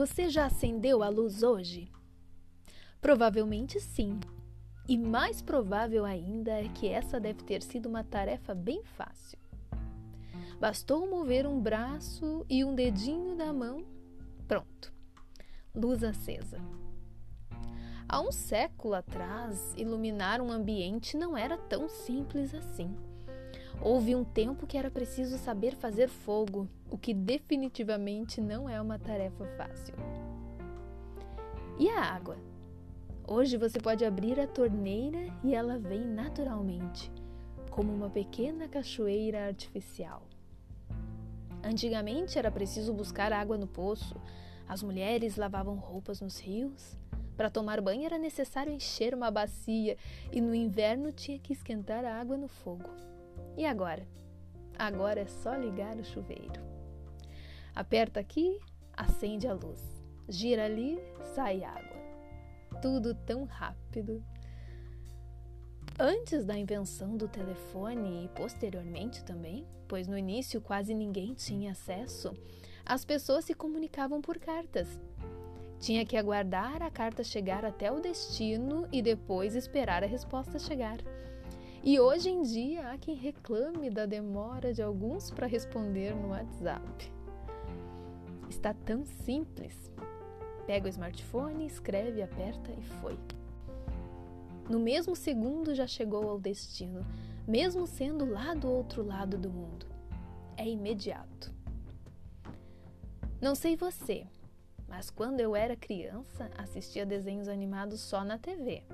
Você já acendeu a luz hoje? Provavelmente sim. E mais provável ainda é que essa deve ter sido uma tarefa bem fácil. Bastou mover um braço e um dedinho da mão. Pronto. Luz acesa. Há um século atrás, iluminar um ambiente não era tão simples assim. Houve um tempo que era preciso saber fazer fogo, o que definitivamente não é uma tarefa fácil. E a água? Hoje você pode abrir a torneira e ela vem naturalmente, como uma pequena cachoeira artificial. Antigamente era preciso buscar água no poço, as mulheres lavavam roupas nos rios. Para tomar banho era necessário encher uma bacia e no inverno tinha que esquentar a água no fogo. E agora? Agora é só ligar o chuveiro. Aperta aqui, acende a luz. Gira ali, sai água tudo tão rápido. Antes da invenção do telefone e posteriormente também, pois no início quase ninguém tinha acesso, as pessoas se comunicavam por cartas. Tinha que aguardar a carta chegar até o destino e depois esperar a resposta chegar. E hoje em dia há quem reclame da demora de alguns para responder no WhatsApp. Está tão simples, Pega o smartphone, escreve, aperta e foi. No mesmo segundo já chegou ao destino, mesmo sendo lá do outro lado do mundo. É imediato. Não sei você, mas quando eu era criança, assistia desenhos animados só na TV.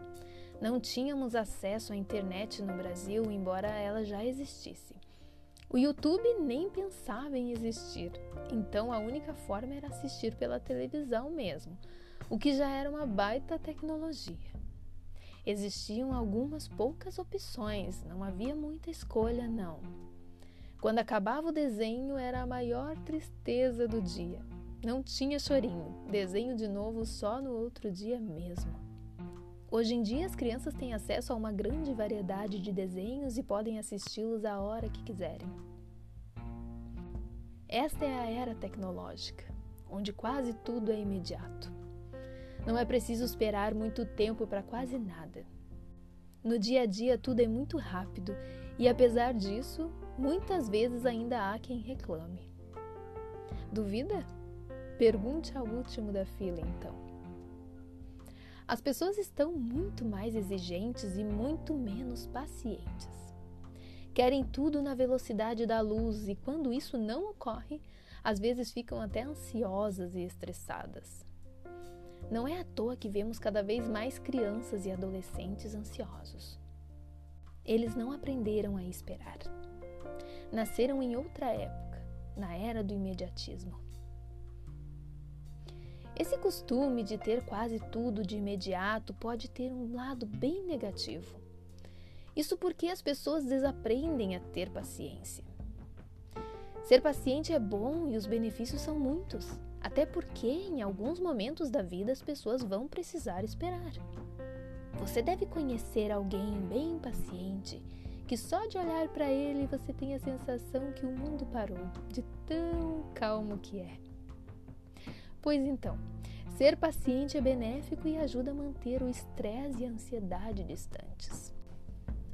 Não tínhamos acesso à internet no Brasil, embora ela já existisse. O YouTube nem pensava em existir, então a única forma era assistir pela televisão mesmo, o que já era uma baita tecnologia. Existiam algumas poucas opções, não havia muita escolha, não. Quando acabava o desenho, era a maior tristeza do dia. Não tinha chorinho, desenho de novo só no outro dia mesmo. Hoje em dia, as crianças têm acesso a uma grande variedade de desenhos e podem assisti-los a hora que quiserem. Esta é a era tecnológica, onde quase tudo é imediato. Não é preciso esperar muito tempo para quase nada. No dia a dia, tudo é muito rápido e, apesar disso, muitas vezes ainda há quem reclame. Duvida? Pergunte ao último da fila, então. As pessoas estão muito mais exigentes e muito menos pacientes. Querem tudo na velocidade da luz e, quando isso não ocorre, às vezes ficam até ansiosas e estressadas. Não é à toa que vemos cada vez mais crianças e adolescentes ansiosos. Eles não aprenderam a esperar. Nasceram em outra época, na era do imediatismo. Esse costume de ter quase tudo de imediato pode ter um lado bem negativo. Isso porque as pessoas desaprendem a ter paciência. Ser paciente é bom e os benefícios são muitos, até porque em alguns momentos da vida as pessoas vão precisar esperar. Você deve conhecer alguém bem paciente que só de olhar para ele você tem a sensação que o mundo parou, de tão calmo que é. Pois então, ser paciente é benéfico e ajuda a manter o estresse e a ansiedade distantes.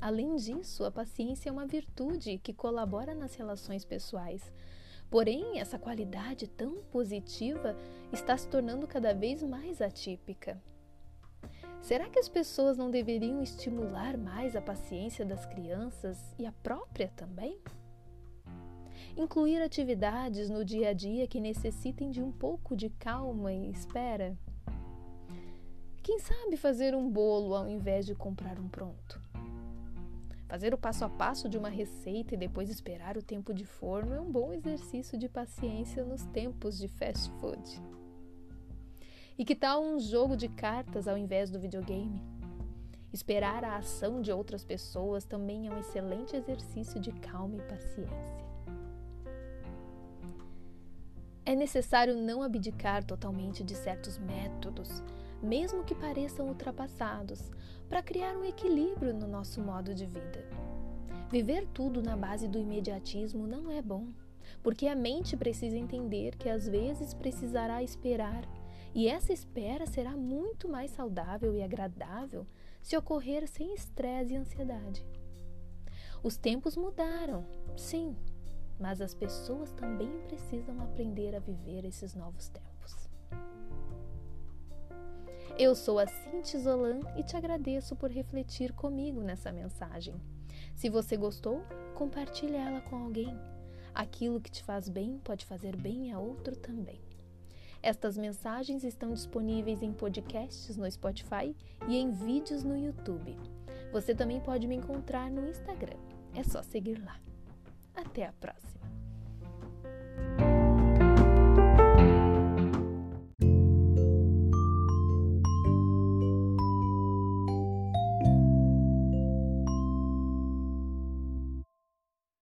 Além disso, a paciência é uma virtude que colabora nas relações pessoais. Porém, essa qualidade tão positiva está se tornando cada vez mais atípica. Será que as pessoas não deveriam estimular mais a paciência das crianças e a própria também? Incluir atividades no dia a dia que necessitem de um pouco de calma e espera. Quem sabe fazer um bolo ao invés de comprar um pronto? Fazer o passo a passo de uma receita e depois esperar o tempo de forno é um bom exercício de paciência nos tempos de fast food. E que tal um jogo de cartas ao invés do videogame? Esperar a ação de outras pessoas também é um excelente exercício de calma e paciência. É necessário não abdicar totalmente de certos métodos, mesmo que pareçam ultrapassados, para criar um equilíbrio no nosso modo de vida. Viver tudo na base do imediatismo não é bom, porque a mente precisa entender que às vezes precisará esperar E essa espera será muito mais saudável e agradável se ocorrer sem estresse e ansiedade. Os tempos mudaram, sim, mas as pessoas também precisam aprender a viver esses novos tempos. Eu sou a Cinti Zolan e te agradeço por refletir comigo nessa mensagem. Se você gostou, compartilhe ela com alguém. Aquilo que te faz bem pode fazer bem a outro também. Estas mensagens estão disponíveis em podcasts no Spotify e em vídeos no YouTube. Você também pode me encontrar no Instagram. É só seguir lá. Até a próxima!